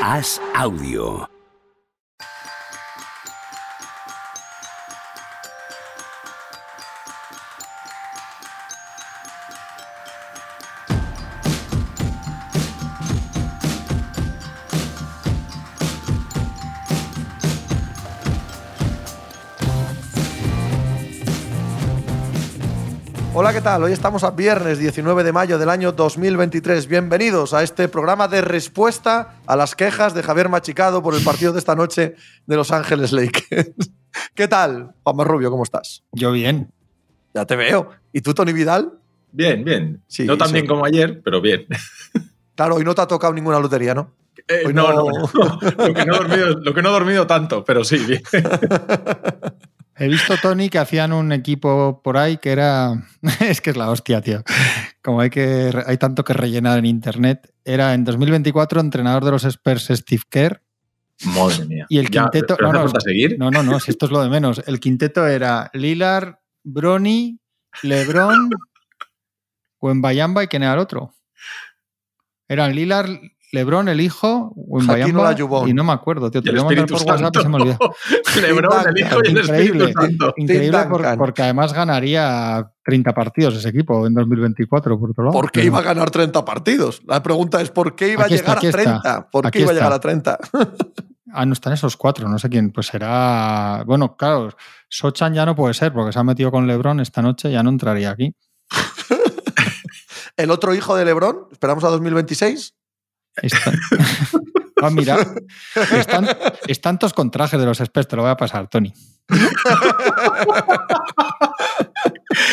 Haz audio. ¿Qué tal? Hoy estamos a viernes 19 de mayo del año 2023. Bienvenidos a este programa de respuesta a las quejas de Javier Machicado por el partido de esta noche de Los Ángeles Lakers. ¿Qué tal, Juanma Rubio? ¿Cómo estás? Yo bien. Ya te veo. ¿Y tú, Tony Vidal? Bien, bien. Sí, no tan sí. bien como ayer, pero bien. Claro, hoy no te ha tocado ninguna lotería, ¿no? Eh, Hoy no, no- no, no. Lo, que no he dormido, lo que no he dormido tanto, pero sí, bien. He visto, Tony, que hacían un equipo por ahí que era. es que es la hostia, tío. Como hay, que, hay tanto que rellenar en internet. Era en 2024 entrenador de los Spurs Steve Kerr. Madre mía. Y el Ya, quinteto- ¿pero no, no, falta seguir? No, no, no, si esto es lo de menos. El quinteto era Lillard, Bronny, LeBron, Wembayamba y quién era el otro. Eran Lillard, LeBron, el hijo, y no me acuerdo, tío. Te el lo voy a mandar por WhatsApp y se me olvidó. Lebron, el hijo y el Increíble. Espíritu Santo. Increíble Tim por- Duncan. porque además ganaría 30 partidos ese equipo en 2024, por otro lado. ¿Por qué iba a ganar 30 partidos? La pregunta es ¿por qué iba Aquí a llegar a está. 30? ¿Por qué Aquí iba a llegar a 30? Ah, no están esos cuatro, no sé quién. Pues será. Bueno, claro, Sochan ya no puede ser porque se ha metido con LeBron esta noche, ya no entraría aquí. ¿El otro hijo de Lebron? ¿Esperamos a 2026? Ahí está. ah, mira. Están, están todos con trajes de los Spurs, te lo voy a pasar, Tony.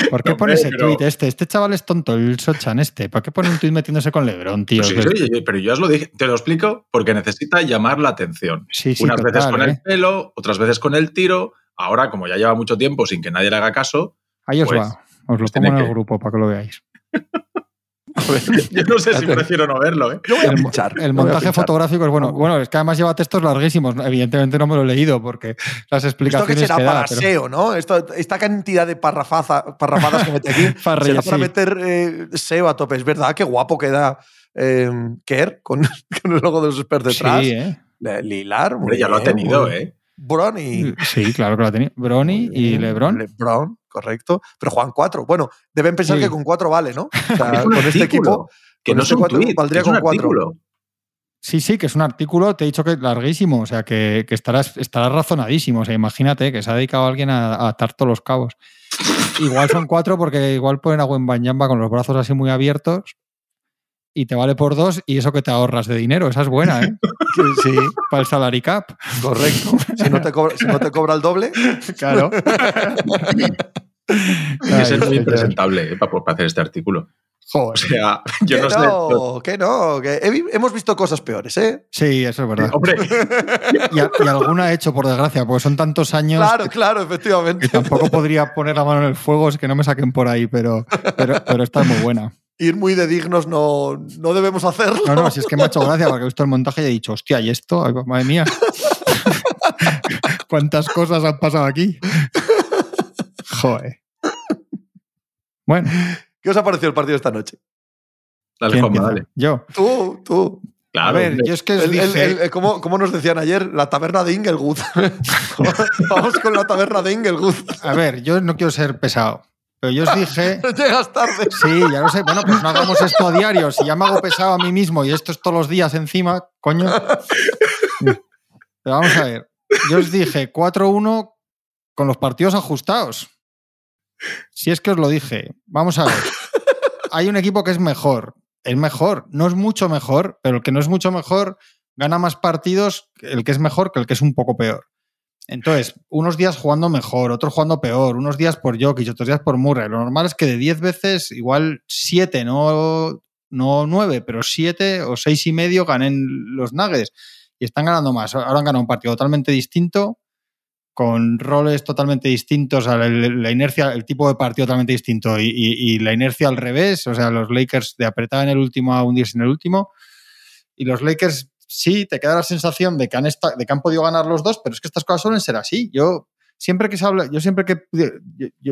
¿Por qué No, pone ese pero- tuit este? Este chaval es tonto, el Sochan este. ¿Por qué pone un tuit metiéndose con LeBron, tío? Pues sí, Que- sí, pero yo os lo dije, te lo explico porque necesita llamar la atención. Sí, sí, Unas total, veces con ¿eh? el pelo, otras veces con el tiro. Ahora, como ya lleva mucho tiempo sin que nadie le haga caso, Ahí os Pues- va. Os lo pues pongo en el que- grupo para que lo veáis. yo no sé si prefiero no verlo, ¿eh? Yo voy a El, pinchar. el yo voy a montaje pinchar. fotográfico es bueno. Bueno, es que además lleva textos larguísimos. Evidentemente no me lo he leído porque las Esto que explicaciones será que da, para pero- SEO, ¿no? Esto- esta cantidad de parrafaza, parrafadas que mete aquí Para será para sí. meter eh, SEO a tope. Es verdad, qué guapo queda eh, Kerr con, con el logo de los expertos detrás. Sí, ¿eh? Lilar, muy Hombre, ya lo ha tenido, muy- ¿eh? Bronny. Sí, claro que lo ha tenido. Bronny Muy y. LeBron. LeBron, correcto. Pero juegan cuatro. Bueno, deben pensar Sí. que con cuatro vale, ¿no? O sea, Es un con este equipo. Que con no este es un cuatro tweet, valdría es un con cuatro. artículo. Sí, sí, que es un artículo, te he dicho que es larguísimo, o sea, que, que estarás, estarás razonadísimo. O sea, imagínate que se ha dedicado alguien a, a atar todos los cabos. Igual son cuatro porque igual ponen a Wembanyama con los brazos así muy abiertos y te vale por dos y eso que te ahorras de dinero. Esa es buena, ¿eh? Sí, Para el salary cap. correcto. Si no te cobra, si no te cobra el doble, Claro. Hay que ser muy impresentable eh, para, para hacer este artículo. O Joder. sea, yo que no sé. no, que no, que he vi- hemos visto cosas peores, ¿eh? Sí, eso es verdad. Hombre, Y, a- y alguna he hecho, por desgracia, porque son tantos años Claro, que, claro, efectivamente. que tampoco podría poner la mano en el fuego, es que no me saquen por ahí, pero, pero, pero está muy buena. Ir muy de dignos no, no debemos hacerlo. No, no, si es que me ha hecho gracia porque he visto el montaje y he dicho, hostia, ¿y esto? Ay, madre mía. ¿Cuántas cosas han pasado aquí? Joder. Bueno, ¿Qué os ha parecido el partido esta noche? dale, ¿quién Juanma, dale. Yo. Tú, tú. Claro, a ver, hombre. yo es que os El- dije... el- el- como, como nos decían ayer, la taberna de Inglewood. Vamos con la taberna de Inglewood. A ver, yo no quiero ser pesado, pero yo os dije... Llegas tarde. Sí, ya lo sé. Bueno, pues no hagamos esto a diario. Si ya me hago pesado a mí mismo y esto es todos los días encima, coño. Pero vamos a ver. Yo os dije 4-1 con los partidos ajustados. Si es que os lo dije. Vamos a ver. Hay un equipo que es mejor. Es mejor. No es mucho mejor, pero el que no es mucho mejor gana más partidos el que es mejor que el que es un poco peor. Entonces, unos días jugando mejor, otros jugando peor, unos días por Jokic, otros días por Murray. Lo normal es que de 10 veces, igual 7, no, no 9, pero 7 o 6 y medio ganen los Nuggets. Y están ganando más. Ahora han ganado un partido totalmente distinto, con roles totalmente distintos, sea, el- la inercia, el tipo de partido totalmente distinto y la inercia al revés. O sea, los Lakers de apretar en el último a hundirse en el último. Y los Lakers sí te queda la sensación de que han, de que han podido ganar los dos, pero es que estas cosas suelen ser así. Yo siempre que se habla, yo siempre que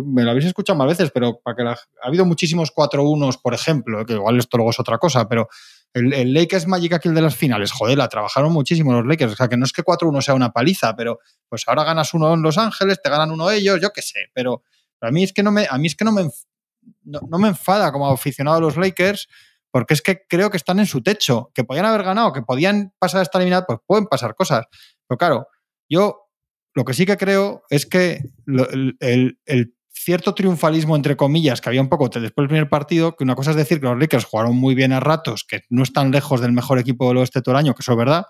me lo habéis escuchado más veces, pero para que ha habido muchísimos 4-1, por ejemplo, que igual esto luego es otra cosa, pero El, el, Lakers Magic aquí el de las finales, joder, la trabajaron muchísimo los Lakers. O sea, que no es que 4-1 sea una paliza, pero pues ahora ganas uno en Los Ángeles, te ganan uno ellos, yo qué sé. Pero, a mí es que no me, a mí es que no me, no, no me enfada como aficionado a los Lakers, porque es que creo que están en su techo, que podían haber ganado, que podían pasar esta eliminada, pues pueden pasar cosas. Pero claro, yo lo que sí que creo es que el, cierto triunfalismo, entre comillas, que había un poco después del primer partido, que una cosa es decir que los Lakers jugaron muy bien a ratos, que no están lejos del mejor equipo del oeste todo el año, que eso es verdad,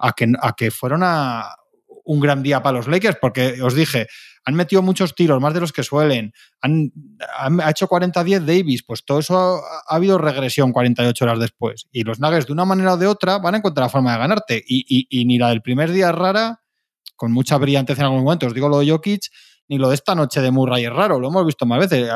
a que, a que fueron a un gran día para los Lakers, porque os dije, han metido muchos tiros, más de los que suelen, han, ha hecho 40-10 Davis, pues todo eso ha, ha, habido regresión 48 horas después. Y los Nuggets, de una manera o de otra, van a encontrar la forma de ganarte. Y, y, ni la del primer día es rara, con mucha brillantez en algún momento, os digo lo de Jokic, ni lo de esta noche de Murray es raro, lo hemos visto más veces.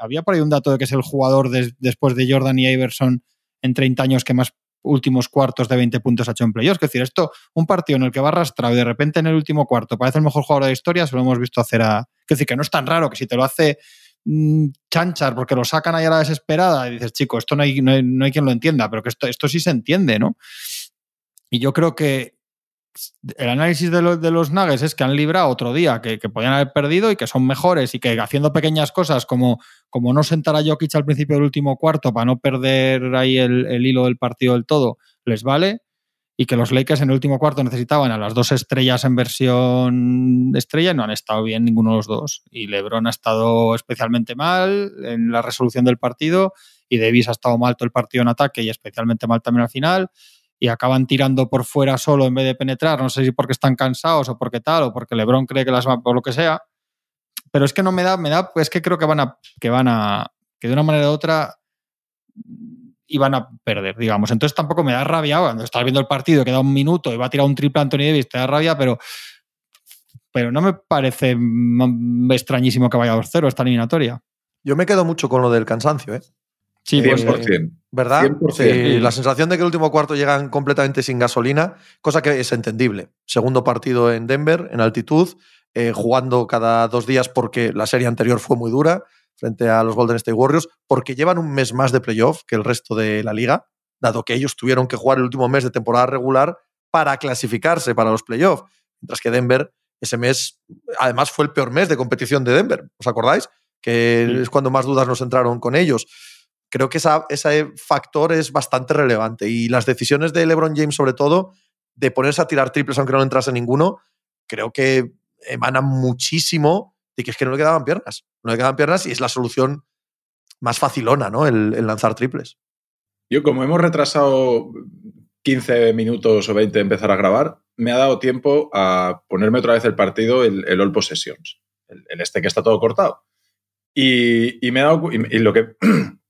Había por ahí un dato de que es el jugador de, después de Jordan y Iverson en 30 años que más últimos cuartos de 20 puntos ha hecho en playoffs. Es decir, esto, un partido en el que va arrastrado y de repente en el último cuarto parece el mejor jugador de la historia, se lo hemos visto hacer a. Es decir, que no es tan raro que si te lo hace mmm, chanchar porque lo sacan ahí a la desesperada y dices, chico, esto no hay, no hay, no hay quien lo entienda, pero que esto, esto sí se entiende, ¿no? Y yo creo que el análisis de, lo, de, los Nuggets es que han librado otro día, que, que, podían haber perdido y que son mejores y que haciendo pequeñas cosas como, como no sentar a Jokic al principio del último cuarto para no perder ahí el, el, hilo del partido del todo, les vale. Y que los Lakers en el último cuarto necesitaban a las dos estrellas en versión estrella y no han estado bien ninguno de los dos. Y LeBron ha estado especialmente mal en la resolución del partido y Davis ha estado mal todo el partido en ataque y especialmente mal también al final y acaban tirando por fuera solo en vez de penetrar. No sé si porque están cansados o porque tal, o porque Lebron cree que las va por lo que sea. Pero es que no me da, me da, es que creo que van a, que van a, que de una manera u otra iban a perder, digamos. Entonces tampoco me da rabia cuando estás viendo el partido, queda un minuto y va a tirar un triple Anthony Davis, te da rabia, pero, pero no me parece extrañísimo que vaya a 2-0 esta eliminatoria. Yo me quedo mucho con lo del cansancio, ¿eh? Sí, 100%. Pues, eh, ¿Verdad? 100%. Sí, la sensación de que el último cuarto llegan completamente sin gasolina, cosa que es entendible. Segundo partido en Denver, en altitud, eh, jugando cada dos días porque la serie anterior fue muy dura frente a los Golden State Warriors, porque llevan un mes más de playoff que el resto de la liga, dado que ellos tuvieron que jugar el último mes de temporada regular para clasificarse para los playoffs, mientras que Denver ese mes, además fue el peor mes de competición de Denver, ¿os acordáis? Que sí. es cuando más dudas nos entraron con ellos creo que ese factor es bastante relevante. Y las decisiones de LeBron James, sobre todo, de ponerse a tirar triples aunque no le entrase ninguno, creo que emanan muchísimo de que es que no le quedaban piernas. No le quedaban piernas y es la solución más facilona, ¿no? El, lanzar triples. Yo, como hemos retrasado 15 minutos o 20 de empezar a grabar, me ha dado tiempo a ponerme otra vez el partido, el, el All Possessions, el, este que está todo cortado. Y, y me ha dado. Y lo que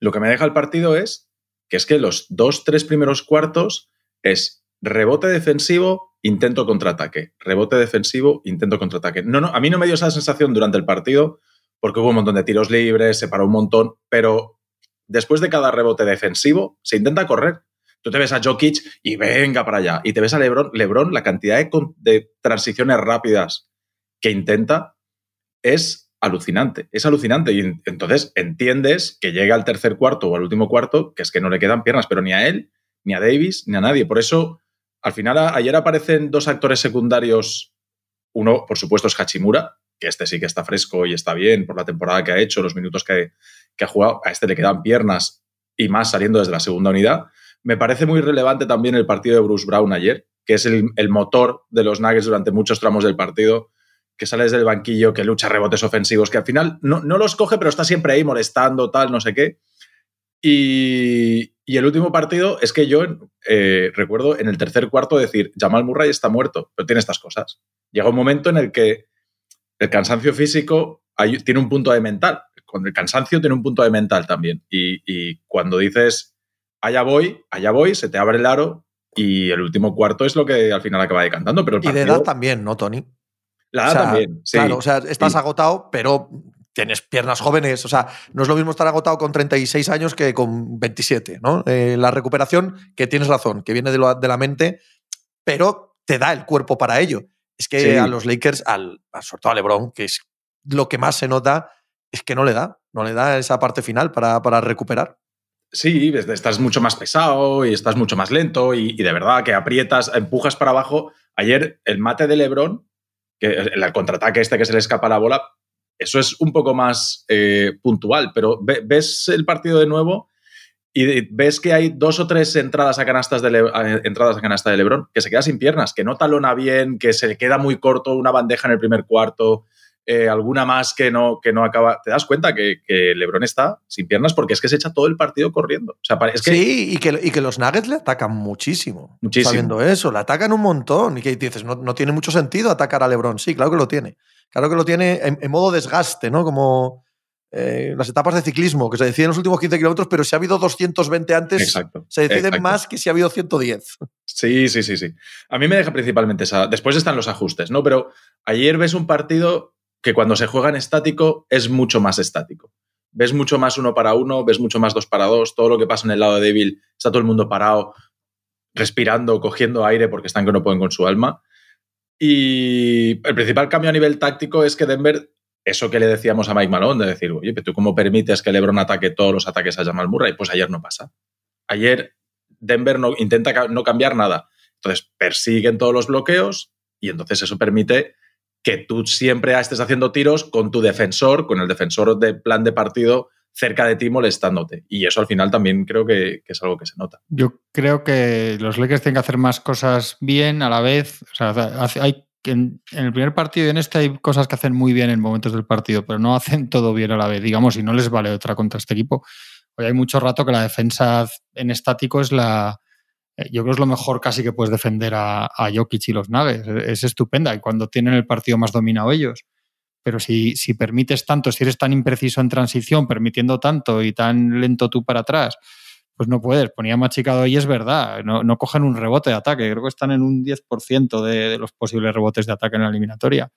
lo que me deja el partido es que es que los dos, tres primeros cuartos es rebote defensivo, intento contraataque. Rebote defensivo, intento contraataque. No, no, a mí no me dio esa sensación durante el partido porque hubo un montón de tiros libres, se paró un montón, pero después de cada rebote defensivo se intenta correr. Tú te ves a Jokic y venga para allá. Y te ves a Lebron, Lebron la cantidad de, de transiciones rápidas que intenta es alucinante, es alucinante. Y entonces entiendes que llega al tercer cuarto o al último cuarto, que es que no le quedan piernas, pero ni a él, ni a Davis, ni a nadie. Por eso, al final, ayer aparecen dos actores secundarios. Uno, por supuesto, es Hachimura, que este sí que está fresco y está bien por la temporada que ha hecho, los minutos que, ha jugado. A este le quedan piernas y más saliendo desde la segunda unidad. Me parece muy relevante también el partido de Bruce Brown ayer, que es el, el motor de los Nuggets durante muchos tramos del partido que sales del banquillo, que lucha rebotes ofensivos, que al final no, no, los coge, pero está siempre ahí molestando, tal, no sé qué. Y, y el último partido es que yo eh, recuerdo en el tercer cuarto decir, Jamal Murray está muerto, pero tiene estas cosas. Llega un momento en el que el cansancio físico hay, tiene un punto de mental. Cuando el cansancio tiene un punto de mental también. Y, y cuando dices, allá voy, allá voy, se te abre el aro y el último cuarto es lo que al final acaba decantando. Pero partido, y de edad también, ¿no, Tony? La o sea, también. Sí. Claro, o sea, estás sí. agotado, pero tienes piernas jóvenes. O sea, no es lo mismo estar agotado con 36 años que con 27, ¿no? Eh, la recuperación, que tienes razón, que viene de, lo, de, la mente, pero te da el cuerpo para ello. Es que sí. a los Lakers, al, sobre todo a LeBron, que es lo que más se nota, es que no le da, no le da esa parte final para, para recuperar. Sí, estás mucho más pesado y estás mucho más lento y, de verdad que aprietas, empujas para abajo. Ayer el mate de Lebron, que el, contraataque este que se le escapa la bola, eso es un poco más eh, puntual, pero ves el partido de nuevo y ves que hay dos o tres entradas a, canastas de entradas a canasta de Lebron que se queda sin piernas, que no talona bien, que se le queda muy corto una bandeja en el primer cuarto, eh, alguna más que no, que no acaba. Te das cuenta que, Lebron está sin piernas porque es que se echa todo el partido corriendo. O sea, que, sí, y que, y que, los Nuggets le atacan muchísimo. Muchísimo. Sabiendo eso, le atacan un montón. Y que dices, no, no, tiene mucho sentido atacar a Lebron. Sí, claro que lo tiene. Claro que lo tiene en, modo desgaste, ¿no? Como eh, las etapas de ciclismo, que se deciden en los últimos 15 kilómetros, pero si ha habido 220 antes, se deciden más que si ha habido 110. Sí, sí, sí, sí. A mí me deja principalmente esa. Después están los ajustes, ¿no? Pero ayer ves un partido que cuando se juega en estático es mucho más estático. Ves mucho más uno para uno, ves mucho más dos para dos, todo lo que pasa en el lado débil, está todo el mundo parado, respirando, cogiendo aire porque están que no pueden con su alma. Y el principal cambio a nivel táctico es que Denver, eso que le decíamos a Mike Malone, de decir, oye, pero tú cómo permites que LeBron ataque todos los ataques a Jamal Murray, pues ayer no pasa. Ayer Denver no, intenta no cambiar nada. Entonces persiguen todos los bloqueos y entonces eso permite que tú siempre estés haciendo tiros con tu defensor, con el defensor de plan de partido cerca de ti molestándote. Y eso al final también creo que, es algo que se nota. Yo creo que los Lakers tienen que hacer más cosas bien a la vez. O sea, hay, en, el primer partido y en este hay cosas que hacen muy bien en momentos del partido, pero no hacen todo bien a la vez, digamos, y no les vale otra contra este equipo. Hoy hay mucho rato que la defensa en estático es la, yo creo que es lo mejor casi que puedes defender a, a Jokic y los Nuggets. Es estupenda y cuando tienen el partido más dominado ellos. Pero si, si permites tanto, si eres tan impreciso en transición, permitiendo tanto y tan lento tú para atrás, pues no puedes. Ponía machicado y es verdad. No, no, cogen un rebote de ataque. Creo que están en un 10% de, de los posibles rebotes de ataque en la eliminatoria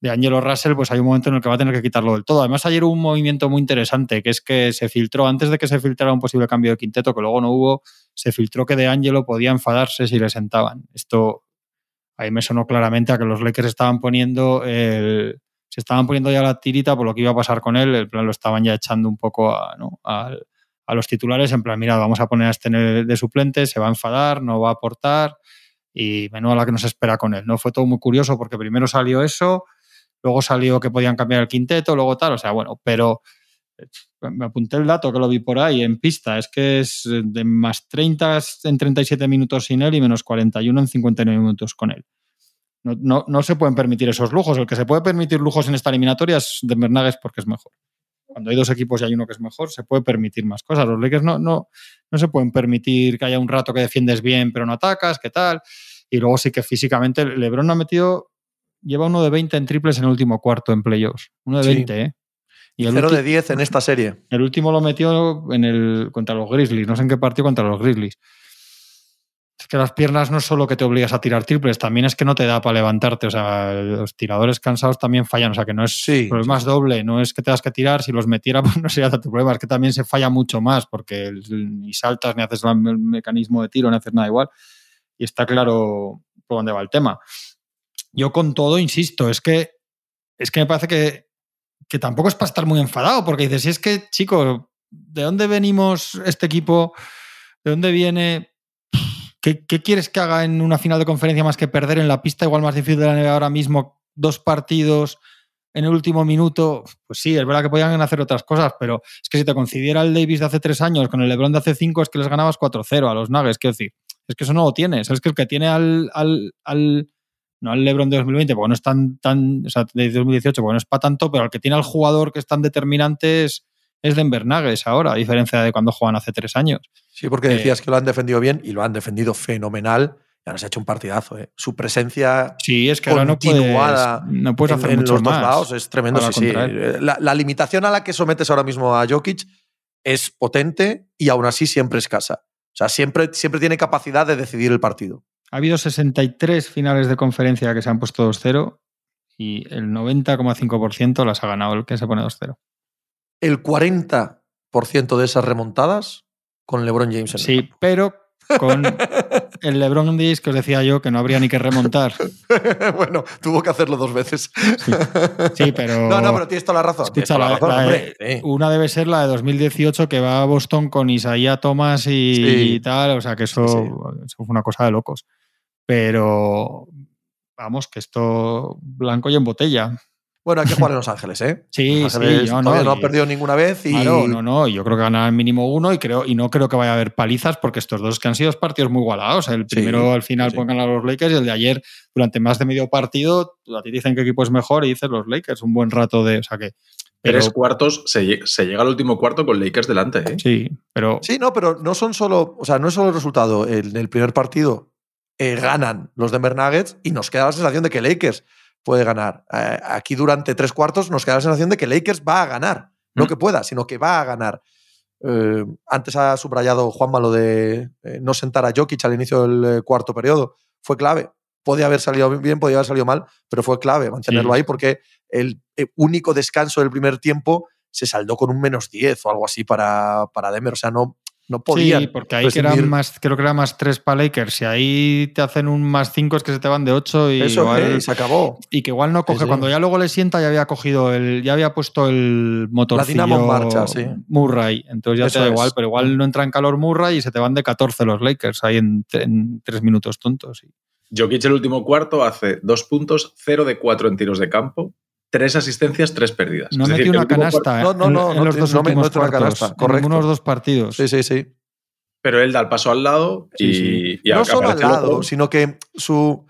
de Angelo Russell, pues hay un momento en el que va a tener que quitarlo del todo. Además, ayer hubo un movimiento muy interesante, que es que se filtró, antes de que se filtrara un posible cambio de quinteto, que luego no hubo, se filtró que de Angelo podía enfadarse si le sentaban. Esto ahí me sonó claramente a que los Lakers estaban poniendo el, se estaban poniendo ya la tirita por lo que iba a pasar con él, el plan lo estaban ya echando un poco a, los titulares, en plan, mira, vamos a poner a este de suplente, se va a enfadar, no va a aportar y menuda la que nos espera con él. No fue todo muy curioso porque primero salió eso, luego salió que podían cambiar el quinteto, luego tal, o sea, bueno, pero eh, me apunté el dato que lo vi por ahí en pista, es que es de más 30 en 37 minutos sin él y menos 41 en 59 minutos con él. No, no, se pueden permitir esos lujos. El que se puede permitir lujos en esta eliminatoria es de Nuggets porque es mejor. Cuando hay dos equipos y hay uno que es mejor, se puede permitir más cosas. Los Lakers no, no, no se pueden permitir que haya un rato que defiendes bien pero no atacas, qué tal. Y luego sí que físicamente LeBron ha metido lleva uno de 20 en triples en el último cuarto en playoffs. Uno de 20, ¿eh? Y el 0 de 10 en esta serie. El último lo metió en el, contra los Grizzlies. No sé en qué partido contra los Grizzlies. Es que las piernas no es solo que te obligas a tirar triples, también es que no te da para levantarte. O sea, los tiradores cansados también fallan. O sea, que no es sí, problema es doble. No es que tengas que tirar. Si los metiera, pues no sería tanto problema. Es que también se falla mucho más porque ni saltas, ni haces el mecanismo de tiro, ni haces nada igual. Y está claro por dónde va el tema yo con todo insisto, es que, es que me parece que, que tampoco es para estar muy enfadado, porque dices, si es que, chicos, ¿de dónde venimos este equipo? ¿De dónde viene? ¿Qué, ¿Qué, quieres que haga en una final de conferencia más que perder en la pista igual más difícil de la NBA ahora mismo? Dos partidos en el último minuto. Pues sí, es verdad que podían hacer otras cosas, pero es que si te coincidiera el Davis de hace tres años con el LeBron de hace cinco, es que les ganabas 4-0 a los Nuggets. Quiero decir, es que eso no lo tienes. Es que el que tiene al, al no al LeBron de 2020, porque no es tan, tan, o sea, de 2018, porque no es para tanto, pero el que tiene al jugador que es tan determinante es, es Denver Nuggets ahora, a diferencia de cuando juegan hace tres años. Sí, porque eh, decías que lo han defendido bien y lo han defendido fenomenal. Ya nos ha hecho un partidazo. ¿eh? Su presencia sí, es que continuada no puedes, hacer en, mucho los más dos lados es tremendo. Sí, sí. La, la, limitación a la que sometes ahora mismo a Jokic es potente y aún así siempre escasa. O sea, siempre, siempre tiene capacidad de decidir el partido. Ha habido 63 finales de conferencia que se han puesto 2-0 y el 90,5% las ha ganado el que se pone 2-0. El 40% de esas remontadas con LeBron James en Sí, pero con, el LeBron Days que os decía yo que no habría ni que remontar. bueno, tuvo que hacerlo dos veces. Sí, sí, pero. No, no, pero tienes toda la razón. Escucha, toda la- razón, la hombre. de- Sí. una debe ser la de 2018 que va a Boston con Isaiah Thomas y, Sí. y tal. O sea, que eso fue una cosa de locos. Pero vamos, que esto blanco y en botella. Bueno, hay que jugar en Los Ángeles, ¿eh? Sí, Los sí, Ángeles no, no, y- ha perdido ninguna vez y Claro, no, no, yo creo que ganarán mínimo uno y creo y no creo que vaya a haber palizas porque estos dos que han sido partidos muy igualados. El Sí, primero al final sí. pueden ganar los Lakers y el de ayer durante más de medio partido a ti te dicen qué equipo es mejor y dices los Lakers un buen rato de, o sea que pero, Tres cuartos, se llega al último cuarto con Lakers delante. ¿eh? sí, pero Sí, no, pero no son solo, o sea, no es solo el resultado. En el primer partido eh, ganan los Denver Nuggets y nos queda la sensación de que Lakers puede ganar. Eh, aquí durante tres cuartos nos queda la sensación de que Lakers va a ganar. No Mm. que pueda, sino que va a ganar. Eh, antes ha subrayado Juanma lo de no sentar a Jokic al inicio del cuarto periodo. Fue clave. Podía haber salido bien, podía haber salido mal, pero fue clave mantenerlo Sí. ahí porque el único descanso del primer tiempo se saldó con un menos 10 o algo así para, para Denver. O sea, no, no podían. sí, porque ahí que eran más, creo que era más 3 para Lakers. Si ahí te hacen un más 5 es que se te van de 8 y, Eso igual- eh, se acabó. y que igual no coge. sí. Cuando ya luego le sienta, ya había cogido el, ya había puesto el motor. dinamo en marcha, sí. Murray. Entonces ya Eso te da es. igual, pero igual no entra en calor Murray y se te van de 14 los Lakers ahí en, en tres minutos tontos. Jokic el último cuarto hace dos puntos, cero de cuatro en tiros de campo, tres asistencias, tres pérdidas. No Es metió una canasta No, no, en, no, en no los dos no no metió una cuartos, canasta, en correcto. de los dos partidos. Sí, sí, sí. Pero él da el paso al lado y, Sí, sí. y no solo al lado, otro. sino que su.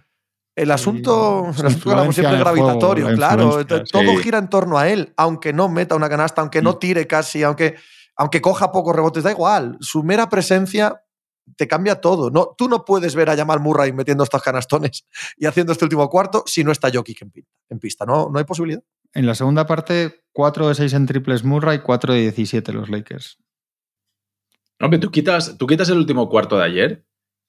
El asunto, su el asunto que hablamos siempre en juego, gravitatorio, la claro. Todo sí. gira en torno a él, aunque no meta una canasta, aunque no Mm. tire casi, aunque, aunque coja pocos rebotes, da igual. Su mera presencia te cambia todo. No, tú no puedes ver a Jamal Murray metiendo estos canastones y haciendo este último cuarto si no está Jokic en, pi- en pista. No, no hay posibilidad. En la segunda parte, 4 de 6 en triples Murray, 4 de 17 los Lakers. Hombre, tú quitas, tú quitas el último cuarto de ayer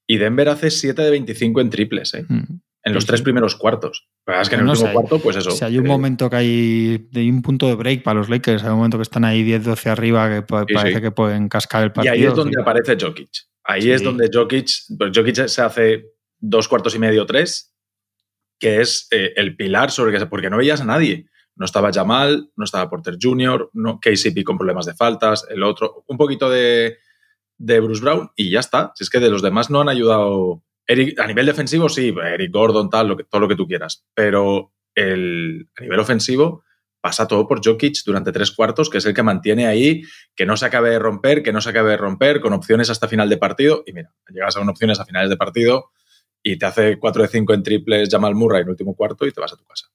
y Denver hace 7 de 25 en triples, ¿eh? Mm. en los Sí, tres primeros cuartos. La verdad es que en el No, último si hay- cuarto, pues eso. Si hay un eh, momento que hay, hay un punto de break para los Lakers, hay un momento que están ahí 10-12 arriba que Sí, parece sí. que pueden cascar el Y partido. ahí es donde sí. aparece Jokic. Ahí Sí. es donde Jokic, pues Jokic se hace dos cuartos y medio, tres, que es eh, el pilar sobre que porque no veías a nadie. No estaba Jamal, no estaba Porter Jr., no, KCP con problemas de faltas, el otro, un poquito de, de Bruce Brown y ya está. Si es que de los demás no han ayudado. Eric, a nivel defensivo, sí, Eric Gordon, tal, lo que, todo lo que tú quieras. Pero el, a nivel ofensivo pasa todo por Jokic durante tres cuartos, que es el que mantiene ahí que no se acabe de romper, que no se acabe de romper, con opciones hasta final de partido. Y mira, llegas a con opciones a finales de partido y te hace 4 de 5 en triples Jamal Murray en el último cuarto y te vas a tu casa.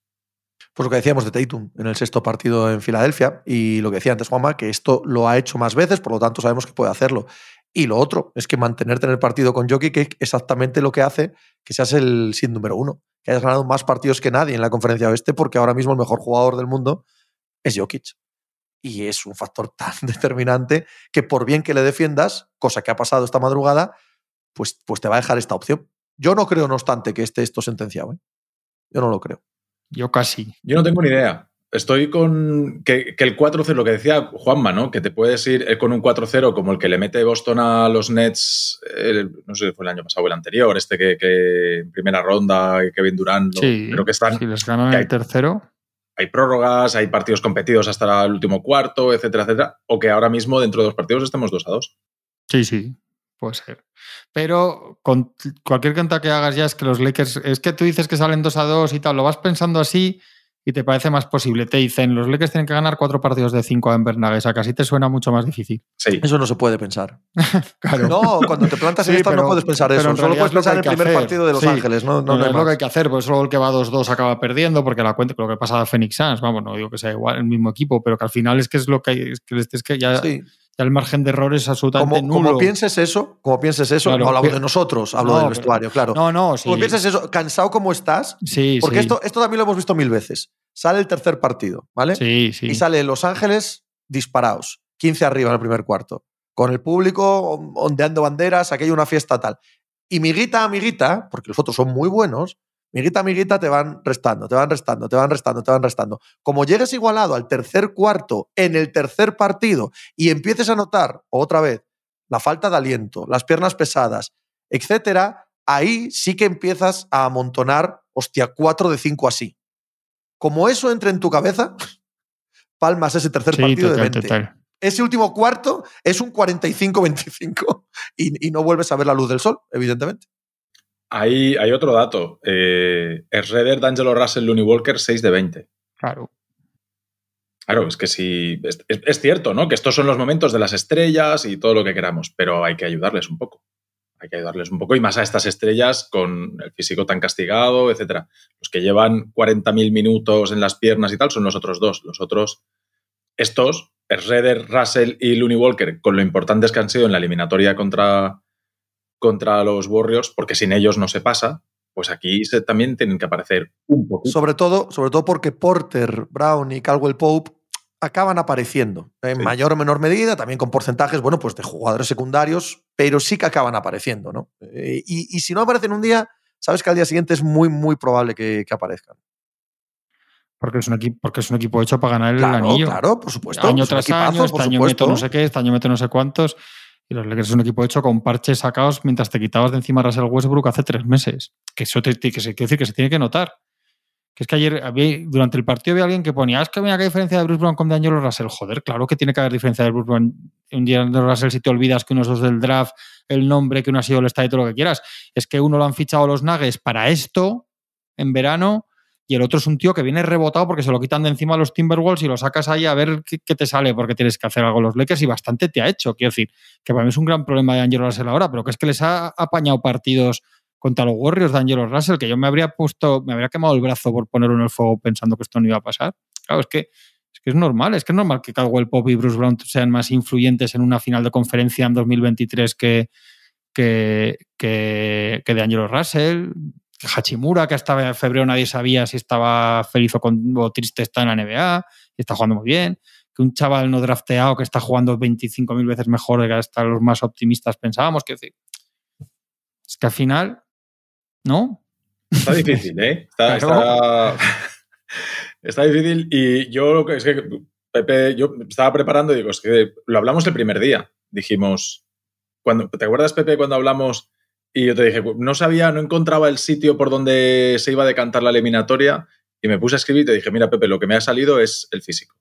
Pues lo que decíamos de Tatum en el sexto partido en Filadelfia y lo que decía antes Juanma, que esto lo ha hecho más veces, por lo tanto sabemos que puede hacerlo. Y lo otro es que mantenerte en el partido con Jokic que es exactamente lo que hace que seas el sin número uno, que hayas ganado más partidos que nadie en la conferencia oeste porque ahora mismo el mejor jugador del mundo es Jokic. Y es un factor tan determinante que por bien que le defiendas, cosa que ha pasado esta madrugada, pues, pues te va a dejar esta opción. Yo no creo, no obstante, que esté esto sentenciado. ¿eh? Yo no lo creo. Yo casi. Yo no tengo ni idea. Estoy con que, que el 4-0, lo que decía Juanma, ¿no? Que te puedes ir eh, con un 4-0 como el que le mete Boston a los Nets, el- no sé si fue el año pasado o el anterior, este que, que en primera ronda, Kevin Durant, Sí, pero que están, si les ganan el hay- tercero, hay prórrogas, hay partidos competidos hasta el último cuarto, etcétera, etcétera, o que ahora mismo dentro de dos partidos estemos 2 a 2. sí, sí, puede ser. Pero con cualquier cuenta que hagas ya es que los Lakers, es que tú dices que salen 2 a 2 y tal, lo vas pensando así y te parece más posible. Te dicen, los Lakers tienen que ganar cuatro partidos de 5 a Denver Nuggets, a casi te suena mucho más difícil. Sí. Eso no se puede pensar. Claro. No, cuando te plantas en Sí, esto no pero- puedes pensar pero eso. en Solo realidad puedes es lo que pensar en hay el que primer hacer. partido de Los Sí. Ángeles. No, no, No, no es lo que hay que hacer, pues solo el que va 2-2 acaba perdiendo, porque la cuenta, lo que pasa a Phoenix Suns, vamos, no digo que sea igual el mismo equipo, pero que al final es que es lo que hay, es que, es que ya, Sí. Ya el margen de error es absolutamente Como, nulo. como pienses eso, como pienses eso, Claro, no hablamos de nosotros, hablo No, del vestuario, claro. No, no, sí. Como pienses eso, cansado como estás, Sí, porque sí. esto, esto también lo hemos visto mil veces. Sale el tercer partido, ¿vale? Sí, sí. Y sale Los Ángeles disparados, 15 arriba en el primer cuarto, con el público ondeando banderas, aquello una fiesta tal. Y miguita a miguita, porque los otros son muy buenos, miguita miguita te van restando, te van restando, te van restando, te van restando. Como llegues igualado al tercer cuarto en el tercer partido y empieces a notar otra vez la falta de aliento, las piernas pesadas, etcétera, ahí sí que empiezas a amontonar, hostia, 4 de 5 así. Como eso entre en tu cabeza, palmas ese tercer Sí, partido total, de 20. total. Ese último cuarto es un 45-25 y, y no vuelves a ver la luz del sol, evidentemente. Hay, hay otro dato. Eh, D'Angelo Russell, Looney Walker, 6 de 20. Claro. Claro, es que sí, es, es- es cierto, ¿no? Que estos son los momentos de las estrellas y todo lo que queramos, pero hay que ayudarles un poco. Hay que ayudarles un poco y más a estas estrellas con el físico tan castigado, etcétera. Los que llevan 40.000 minutos en las piernas y tal son los otros dos. Los otros, estos, Schroeder, Russell y Looney Walker, con lo importantes que han sido en la eliminatoria contra, contra los Warriors, porque sin ellos no se pasa, pues aquí se, también tienen que aparecer un poquito. Sobre todo, sobre todo porque Porter, Brown y Caldwell Pope acaban apareciendo en Sí. mayor o menor medida, también con porcentajes, bueno, pues de jugadores secundarios, pero sí que acaban apareciendo, ¿no? Eh, y, y si no aparecen un día, sabes que al día siguiente es muy, muy probable que, que aparezcan. Porque es, un equipo, porque es un equipo hecho para ganar el Claro, anillo. claro, por supuesto. año tras equipazo, año, este año meto no sé qué, este año meto no sé cuántos. Y los Lakers es un equipo hecho con parches sacados mientras te quitabas de encima a Russell Westbrook hace tres meses. Que eso te, que se, quiero decir que se tiene que notar. Que es que ayer había- durante el partido había alguien que ponía, "Ah, es que mira qué diferencia de Bruce Brown con D'Angelo Russell. Joder, claro que tiene que haber diferencia de Bruce Brown. Un D'Angelo Russell si te olvidas que uno es dos del draft, el nombre, que uno ha sido el estadio, todo lo que quieras. Es que uno lo han fichado los Nuggets para esto en verano y el otro es un tío que viene rebotado porque se lo quitan de encima a los Timberwolves y lo sacas ahí a ver qué, te sale porque tienes que hacer algo los Lakers y bastante te ha hecho. Quiero decir, que para mí es un gran problema de Angelo Russell ahora, pero que es que les ha apañado partidos contra los Warriors de Angelo Russell, que yo me habría puesto, me habría quemado el brazo por ponerlo en el fuego pensando que esto no iba a pasar. Claro, es que es, que es normal, es que es normal que Caldwell Pop y Bruce Brown sean más influyentes en una final de conferencia en 2023 que, que, que, que de Angelo Russell. Que Hachimura, que hasta febrero nadie sabía si estaba feliz o, con- o triste, está en la NBA y está jugando muy bien. Que un chaval no drafteado que está jugando 25.000 veces mejor de que hasta los más optimistas pensábamos. Que es que al final, ¿no? Está difícil, ¿eh? Está, Claro. está- está difícil y yo lo que es que Pepe, yo estaba preparando y digo, es que lo hablamos el primer día. Dijimos, cuando, ¿te acuerdas, Pepe, cuando hablamos y yo te dije, no sabía, no encontraba el sitio por donde se iba a decantar la eliminatoria y me puse a escribir y te dije, mira, Pepe, lo que me ha salido es el físico.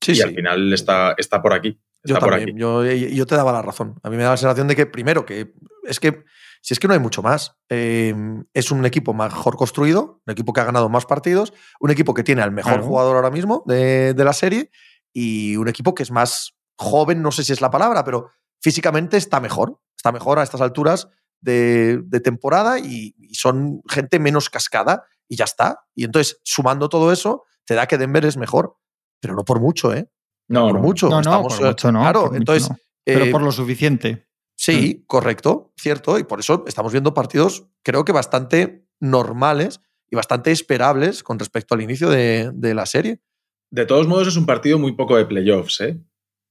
Sí, y sí. al final está, está por aquí. Yo Está por también, aquí. yo, yo te daba la razón. A mí me da la sensación de que, primero, que es que si es que no hay mucho más. Eh, es un equipo mejor construido, un equipo que ha ganado más partidos, un equipo que tiene al mejor Claro. jugador ahora mismo de, de la serie y un equipo que es más joven, no sé si es la palabra, pero físicamente está mejor. Está mejor a estas alturas de, de temporada y, y son gente menos cascada y ya está. Y entonces, sumando todo eso, te da que Denver es mejor, pero no por mucho, ¿eh? No, por no. mucho. No, Estamos, por eh, mucho no. Claro, por mucho entonces. no. Pero eh, por lo suficiente. Sí, correcto, cierto. Y por eso estamos viendo partidos, creo que bastante normales y bastante esperables con respecto al inicio de, de la serie. De todos modos, es un partido muy poco de playoffs, ¿eh?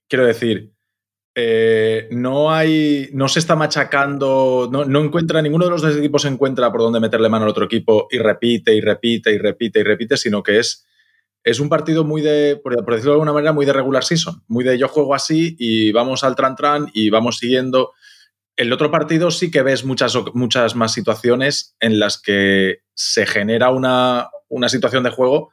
Quiero decir, eh, no hay. No se está machacando. No, no encuentra. Ninguno de los dos equipos encuentra por dónde meterle mano al otro equipo y repite y repite y repite y repite, sino que es. Es un partido muy de, por, decirlo de alguna manera, muy de regular season. Muy de yo juego así y vamos al tran tran y vamos siguiendo. El otro partido sí que ves muchas, muchas más situaciones en las que se genera una, una situación de juego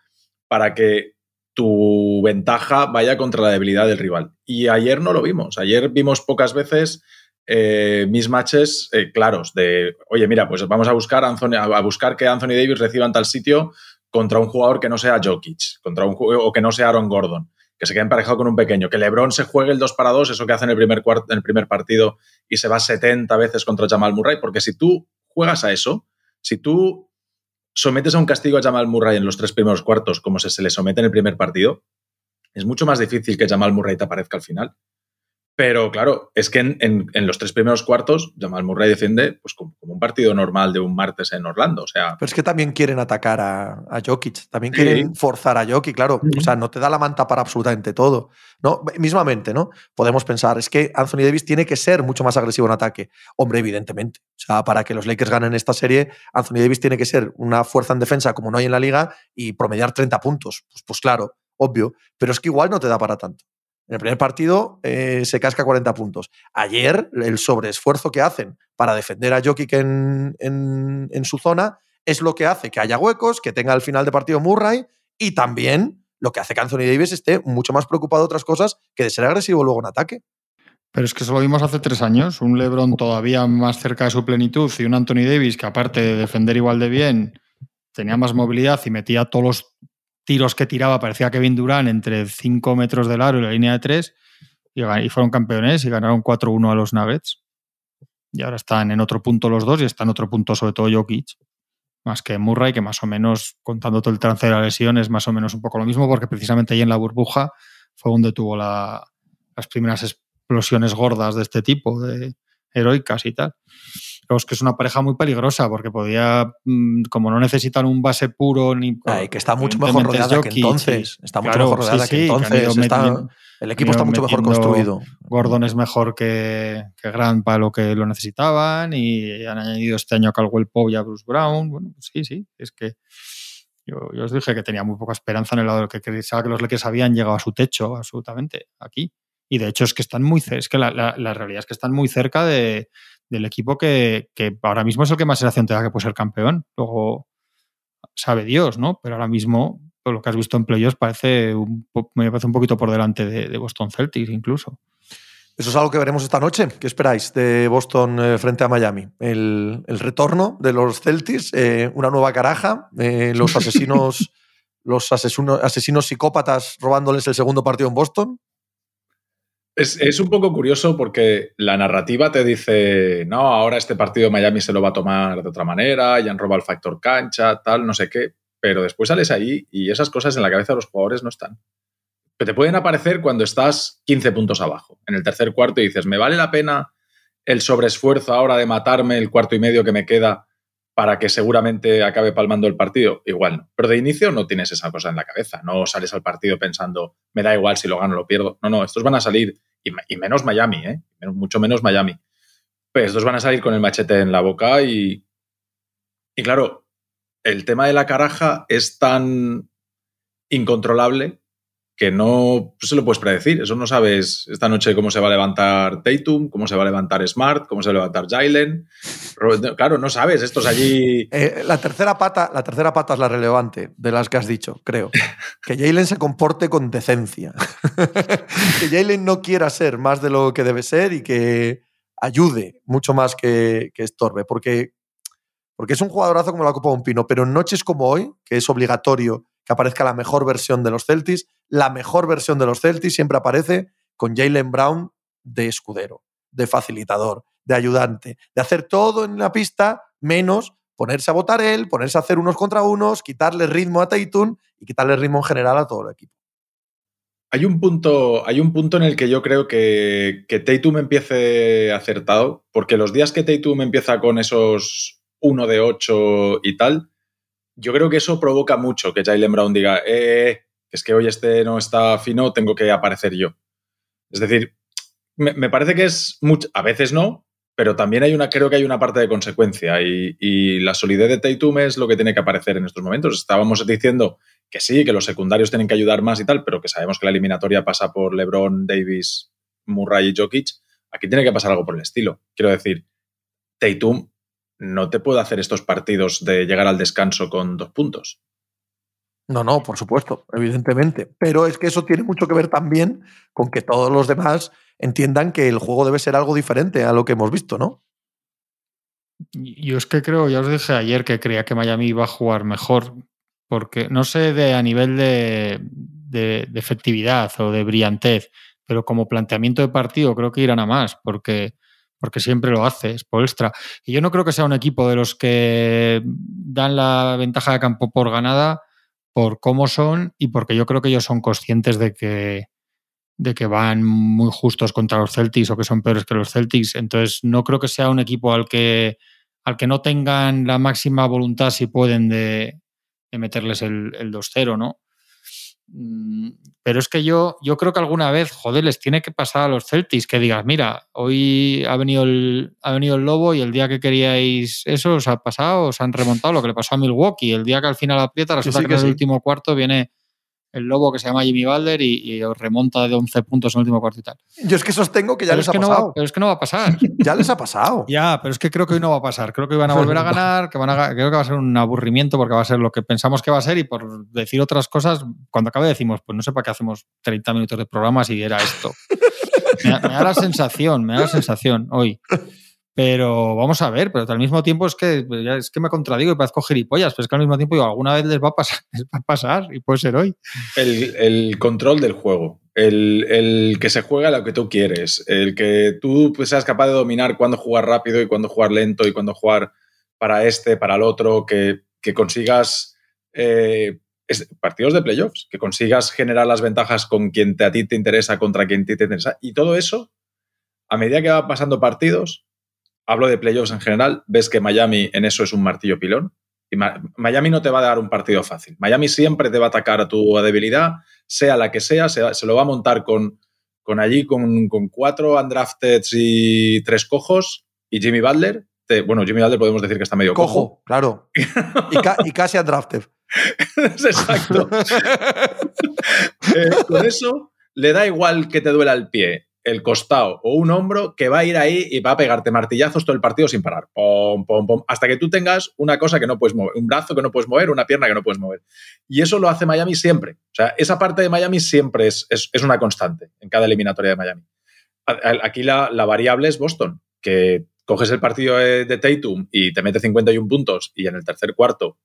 para que tu ventaja vaya contra la debilidad del rival. Y ayer no lo vimos. Ayer vimos pocas veces eh, mismatches eh, claros de, oye, mira, pues vamos a buscar, Anthony, a buscar que Anthony Davis reciba en tal sitio contra un jugador que no sea Jokic, contra un o que no sea Aaron Gordon, que se quede emparejado con un pequeño, que LeBron se juegue el 2 para 2, eso que hace en el primer, en el primer partido y se va 70 veces contra Jamal Murray, porque si tú juegas a eso, si tú sometes a un castigo a Jamal Murray en los tres primeros cuartos, como se, se le somete en el primer partido, es mucho más difícil que Jamal Murray te aparezca al final. Pero claro, es que en, en, en los tres primeros cuartos, Jamal Murray defiende pues, como, como, un partido normal de un martes en Orlando. O sea, Pero es que también quieren atacar a, a Jokic, también quieren forzar a Jokic, claro. Uh -huh. O sea, no te da la manta para absolutamente todo. ¿no? Mismamente, ¿no? Podemos pensar, es que Anthony Davis tiene que ser mucho más agresivo en ataque. Hombre, evidentemente. O sea, para que los Lakers ganen esta serie, Anthony Davis tiene que ser una fuerza en defensa como no hay en la liga y promediar 30 puntos. Pues, pues claro, obvio. Pero es que igual no te da para tanto. En el primer partido eh, se casca 40 puntos. Ayer, el sobreesfuerzo que hacen para defender a Jokic en, en, su zona es lo que hace que haya huecos, que tenga al final de partido Murray y también lo que hace que Anthony Davis esté mucho más preocupado de otras cosas que de ser agresivo luego en ataque. Pero es que eso lo vimos hace tres años, un LeBron todavía más cerca de su plenitud y un Anthony Davis que aparte de defender igual de bien, tenía más movilidad y metía todos los tiros que tiraba, parecía Kevin Durant entre 5 metros del aro y la línea de 3 y fueron campeones y ganaron 4-1 a los Nuggets. Y ahora están en otro punto los dos y está en otro punto sobre todo Jokic más que Murray, que más o menos, contando todo el trance de la lesión, es más o menos un poco lo mismo, porque precisamente ahí en la burbuja fue donde tuvo las primeras explosiones gordas de este tipo, de heroicas y tal. Es que es una pareja muy peligrosa, porque podía, mm, como no necesitan un base puro ni. Ay, que está mucho mejor rodeada que entonces. Está mucho mejor rodeada que entonces. El equipo está mucho mejor construido. Gordon es mejor que, que, Grant para lo que lo necesitaban y han añadido este año a Caldwell Pope y a Bruce Brown. Bueno, pues sí, sí, es que yo, yo, os dije que tenía muy poca esperanza en el lado de que pensaba que los Lakers habían llegado a su techo, absolutamente, aquí. Y de hecho es que están muy es que la, la, la, realidad es que están muy cerca de, del equipo que, que, ahora mismo es el que más sensación te da que puede ser campeón. Luego sabe Dios, ¿no? Pero ahora mismo lo que has visto en playoffs parece un, me parece un poquito por delante de, de, Boston Celtics incluso. Eso es algo que veremos esta noche. ¿Qué esperáis de Boston eh, frente a Miami? El, el, retorno de los Celtics, eh, una nueva caraja, eh, los asesinos, los asesinos, asesinos psicópatas robándoles el segundo partido en Boston. Es, es, un poco curioso porque la narrativa te dice, no, ahora este partido Miami se lo va a tomar de otra manera, ya han robado el factor cancha, tal, no sé qué pero después sales ahí y esas cosas en la cabeza de los jugadores no están. Pero te pueden aparecer cuando estás 15 puntos abajo, en el tercer cuarto, y dices, ¿me vale la pena el sobreesfuerzo ahora de matarme el cuarto y medio que me queda para que seguramente acabe palmando el partido? Igual no. Pero de inicio no tienes esa cosa en la cabeza. No sales al partido pensando, me da igual si lo gano o lo pierdo. No, no, estos van a salir, y, menos Miami, ¿eh? mucho menos Miami. Pues estos van a salir con el machete en la boca y, y claro, el tema de la caraja es tan incontrolable que no se lo puedes predecir. Eso no sabes esta noche cómo se va a levantar Tatum, cómo se va a levantar Smart, cómo se va a levantar Jalen. Claro, no sabes, esto es allí. Eh, la, tercera pata, la tercera pata es la relevante de las que has dicho, creo. Que Jalen se comporte con decencia. que Jalen no quiera ser más de lo que debe ser y que ayude mucho más que, que estorbe. Porque porque es un jugadorazo como la Copa de un Pino, pero en noches como hoy, que es obligatorio que aparezca la mejor versión de los Celtics, la mejor versión de los Celtics siempre aparece con Jalen Brown de escudero, de facilitador, de ayudante, de hacer todo en la pista menos ponerse a votar él, ponerse a hacer unos contra unos, quitarle ritmo a Tatum y quitarle ritmo en general a todo el equipo. Hay un punto, hay un punto en el que yo creo que, que Tatum empiece acertado, porque los días que Tatum empieza con esos uno de ocho y tal, yo creo que eso provoca mucho que Jalen Brown diga, eh, es que hoy este no está fino, tengo que aparecer yo. Es decir, me, parece que es mucho, a veces no, pero también hay una, creo que hay una parte de consecuencia y, la solidez de Tatum es lo que tiene que aparecer en estos momentos. Estábamos diciendo que sí, que los secundarios tienen que ayudar más y tal, pero que sabemos que la eliminatoria pasa por LeBron, Davis, Murray y Jokic. Aquí tiene que pasar algo por el estilo. Quiero decir, Tatum no te puedo hacer estos partidos de llegar al descanso con dos puntos. No, no, por supuesto, evidentemente. Pero es que eso tiene mucho que ver también con que todos los demás entiendan que el juego debe ser algo diferente a lo que hemos visto, ¿no? Yo es que creo, ya os dije ayer que creía que Miami iba a jugar mejor, porque no sé de a nivel de, efectividad o de brillantez, pero como planteamiento de partido creo que irán a más, porque porque siempre lo hace, es Polstra. Y yo no creo que sea un equipo de los que dan la ventaja de campo por ganada por cómo son y porque yo creo que ellos son conscientes de que, de que van muy justos contra los Celtics o que son peores que los Celtics. Entonces no creo que sea un equipo al que, al que no tengan la máxima voluntad si pueden de, de meterles el, el 2-0, ¿no? Mm, pero es que yo, yo creo que alguna vez, joder, les tiene que pasar a los Celtics que digas, mira, hoy ha venido el, ha venido el lobo y el día que queríais eso os ha pasado, os han remontado lo que le pasó a Milwaukee. El día que al final aprieta, resulta sí, sí, que, que en el último cuarto viene el lobo que se llama Jimmy Balder y, os remonta de 11 puntos en el último cuarto y tal. Yo es que sostengo que ya les ha pasado. pero es que no va a pasar. ya les ha pasado. Ya, pero es que creo que hoy no va a pasar. Creo que van a volver a ganar, que van a, creo que va a ser un aburrimiento porque va a ser lo que pensamos que va a ser y por decir otras cosas, cuando acabe decimos, pues no sé para qué hacemos 30 minutos de programa si era esto. me da la sensación, me da la sensación hoy. Pero vamos a ver, pero al mismo tiempo es que, pues, es que me contradigo y parezco gilipollas, pero es que al mismo tiempo digo, alguna vez les va a pasar, les va a pasar y puede ser hoy. El, control del juego, el, que se juega lo que tú quieres, el que tú pues, seas capaz de dominar cuándo jugar rápido y cuándo jugar lento y cuándo jugar para este, para el otro, que, consigas eh, partidos de playoffs, que consigas generar las ventajas con quien te, a ti te interesa contra quien te interesa. Y todo eso, a medida que va pasando partidos, hablo de playoffs en general, ves que Miami en eso es un martillo pilón. Y Miami no te va a dar un partido fácil. Miami siempre te va a atacar a tu debilidad, sea la que sea, se, lo va a montar con, con allí, con, cuatro undrafted y tres cojos, y Jimmy Butler. bueno, Jimmy Butler podemos decir que está medio cojo. claro. y, casi undrafted. Exacto. Eh, con eso le da igual que te duela el pie, el costado o un hombro que va a ir ahí y va a pegarte martillazos todo el partido sin parar. Pom, pom, pom, hasta que tú tengas una cosa que no puedes mover, un brazo que no puedes mover, una pierna que no puedes mover. Y eso lo hace Miami siempre. O sea, esa parte de Miami siempre es, una constante en cada eliminatoria de Miami. Aquí la, variable es Boston, que coges el partido de Tatum y te mete 51 puntos y en el tercer cuarto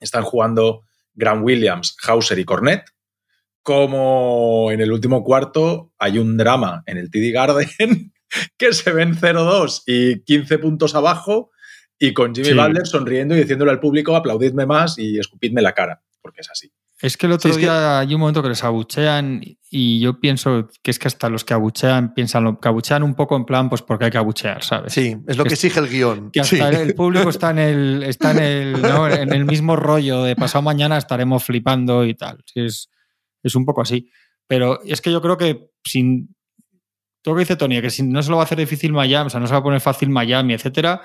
están jugando Grant Williams, Hauser y Cornet como en el último cuarto hay un drama en el TD Garden que se ven 0-2 y 15 puntos abajo y con Jimmy Butler sonriendo y diciéndole al público aplaudidme más y escupidme la cara, porque es así. Es que el otro día hay un momento que les abuchean y yo pienso que es que hasta los que abuchean piensan lo que abuchean un poco en plan, pues porque hay que abuchear, ¿sabes? Sí, es lo que, exige el guion. Que hasta el público está en el, está en el, en el mismo rollo de pasado mañana estaremos flipando y tal. Es, es un poco así. Pero es que yo creo que sin. Todo lo que dice Tony, que si no se lo va a hacer difícil Miami, o sea, no se va a poner fácil Miami, etcétera,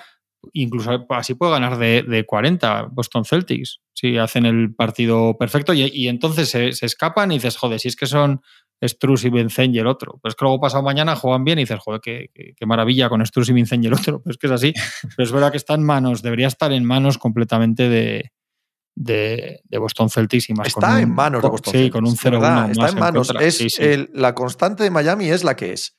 incluso así puede ganar de, 40 Boston Celtics si hacen el partido perfecto y, entonces se, escapan y dices, joder, si es que son Struz y Vincent y el otro. Pues que luego pasado mañana juegan bien y dices, joder, qué, maravilla con Struz y Vincent y el otro. Pues que es así. Pero es verdad que está en manos, debería estar en manos completamente de, de, Boston Celtics y más. Está en manos de Boston Sí, con un 0-1. Está en manos. es la constante de Miami es la que es.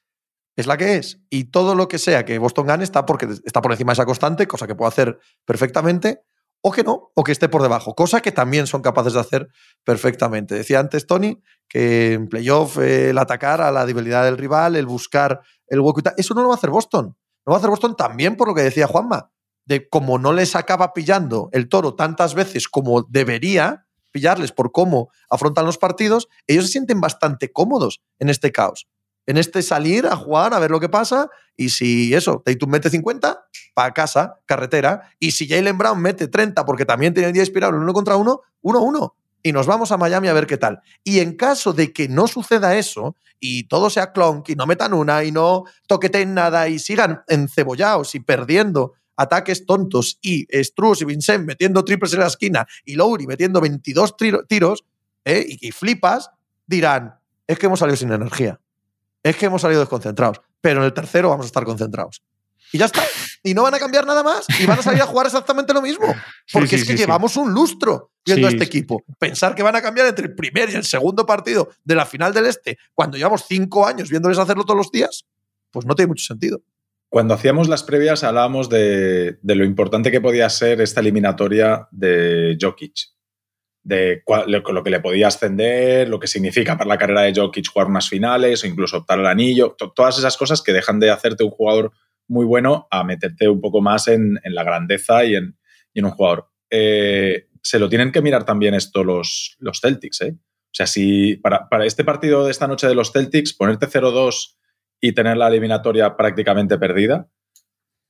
Es la que es. Y todo lo que sea que Boston gane está, porque está por encima de esa constante, cosa que puede hacer perfectamente, o que no, o que esté por debajo, cosa que también son capaces de hacer perfectamente. Decía antes Tony que en playoff eh, el atacar a la debilidad del rival, el buscar el hueco y tal, eso no lo va a hacer Boston. Lo va a hacer Boston también por lo que decía Juanma de cómo no les acaba pillando el toro tantas veces como debería pillarles por cómo afrontan los partidos, ellos se sienten bastante cómodos en este caos. En este salir a jugar, a ver lo que pasa, y si eso, Tatum mete 50, para casa, carretera, y si Jalen Brown mete 30, porque también tiene el día inspirado uno contra uno, uno uno. Y nos vamos a Miami a ver qué tal. Y en caso de que no suceda eso, y todo sea clonk, y no metan una, y no toqueten nada, y sigan encebollados y perdiendo ataques tontos y Struz y Vincent metiendo triples en la esquina y Lowry metiendo 22 tiros ¿eh? y, flipas, dirán, es que hemos salido sin energía, es que hemos salido desconcentrados, pero en el tercero vamos a estar concentrados. Y ya está. Y no van a cambiar nada más y van a salir a jugar exactamente lo mismo. Porque es que llevamos un lustro viendo a este equipo. Pensar que van a cambiar entre el primer y el segundo partido de la final del Este, cuando llevamos cinco años viéndoles hacerlo todos los días, pues no tiene mucho sentido. Cuando hacíamos las previas hablábamos de, lo importante que podía ser esta eliminatoria de Jokic, de lo que le podía ascender, lo que significa para la carrera de Jokic jugar unas finales o incluso optar al anillo, todas esas cosas que dejan de hacerte un jugador muy bueno a meterte un poco más en, la grandeza y en, un jugador. Eh, se lo tienen que mirar también esto los, los Celtics. ¿eh? O sea, si para, para, este partido de esta noche de los Celtics, ponerte 0-2 y tener la eliminatoria prácticamente perdida,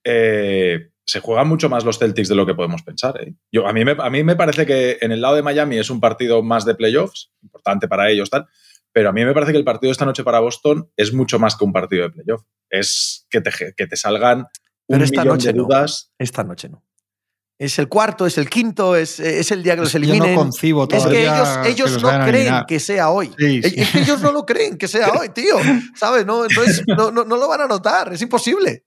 eh, se juegan mucho más los Celtics de lo que podemos pensar. ¿eh? Yo, a, mí me, a mí me parece que en el lado de Miami es un partido más de playoffs, importante para ellos, tal, pero a mí me parece que el partido de esta noche para Boston es mucho más que un partido de playoff. Es que te, que te salgan un millón de dudas. Esta noche no. Es el cuarto, es el quinto, es, es el día que los Yo eliminen. no concibo es que todavía ellos, ellos los no creen eliminar. que sea hoy. Sí, Es- sí. Es que ellos no lo creen que sea hoy, tío. ¿Sabes? No, entonces no, no, no lo van a notar. Es imposible.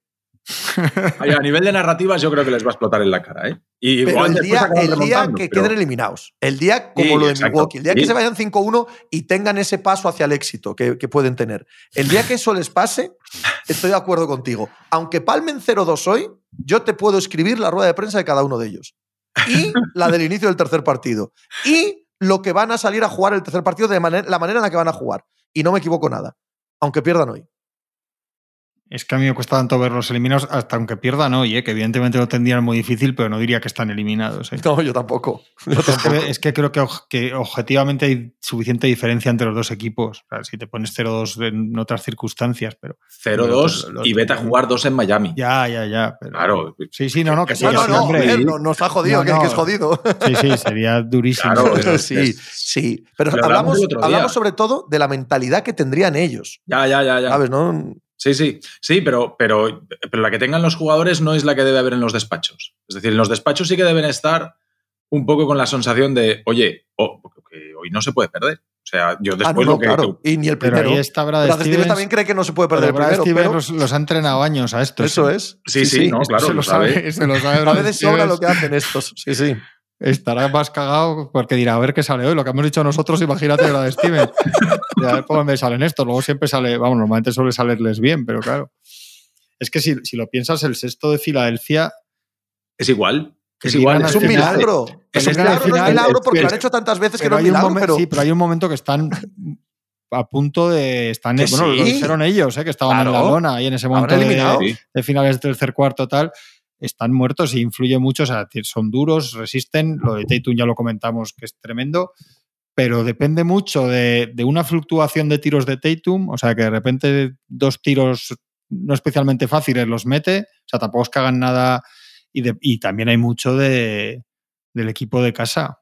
A nivel de narrativas, yo creo que les va a explotar en la cara, ¿eh? Y Pero el día, el que pero- queden eliminados, el día como Sí, lo de exacto. Milwaukee, el día que se vayan 5-1 y tengan ese paso hacia el éxito que, que pueden tener. El día que eso les pase, estoy de acuerdo contigo. Aunque palmen 0-2 hoy, yo te puedo escribir la rueda de prensa de cada uno de ellos. Y la del inicio del tercer partido. Y lo que van a salir a jugar el tercer partido de la manera en la que van a jugar. Y no me equivoco nada. Aunque pierdan hoy. Es que a mí me cuesta tanto verlos eliminados, hasta aunque pierdan hoy, ¿eh? que evidentemente lo tendrían muy difícil, pero no diría que están eliminados. ¿eh? No, yo tampoco. Yo Es tampoco. que, es que creo que, que objetivamente hay suficiente diferencia entre los dos equipos. O sea, si te pones 0-2 en otras circunstancias, pero 0-2 Lo- lo- y vete a jugar dos en Miami. ya, ya, ya. pero- Claro. Sí, sí, no, no, que sí, No, no, no, hombre. joder, no, nos ha jodido, No, que, no. que es jodido. Sí, sí, sería durísimo. Claro, pero- es- sí, sí. Pero hablamos hablamos sobre todo de la mentalidad que tendrían ellos. Ya, ya, ya, ya. ¿Sabes? ¿No? Sí, sí, sí, pero, pero, pero la que tengan los jugadores no es la que debe haber en los despachos. Es decir, en los despachos sí que deben estar un poco con la sensación de, oye, oh, que hoy no se puede perder. O sea, yo Ah, no, después no, lo que. claro. Y ni el Pero primero. ahí está Brad Brad Stevens Stevens. también cree que no se puede perder pero el primero. Stevens pero los, los ha entrenado años a estos. eso ¿eh? es. Sí, sí, no, Esto claro, se lo sabe. sabe. Se lo sabe A veces sobra lo que hacen estos. Sí, sí. Estará más cagado porque dirá, a ver qué sale hoy. Lo que hemos dicho nosotros, imagínate Brad Stevens. Y a ver por dónde salen estos. Luego siempre sale, vamos, normalmente suele salirles bien, pero claro. Es que si, si lo piensas, el sexto de Filadelfia Es igual. Es igual. al Es un final- milagro. Es un final- milagro, no es milagro porque lo han hecho tantas veces que no es hay, un milagro, momen- pero. sí, pero hay un momento que están a punto de. Están, bueno, lo sí. dijeron ellos, ¿eh? que estaban en la lona ahí en ese momento de, de finales del tercer cuarto tal. Están muertos y influye mucho. O sea, son duros, resisten. Lo de Tatum ya lo comentamos que es tremendo. Pero depende mucho de, de una fluctuación de tiros de Tatum. O sea, que de repente dos tiros no especialmente fáciles los mete. O sea, tampoco es que hagan nada. Y, y también hay mucho de, del equipo de casa.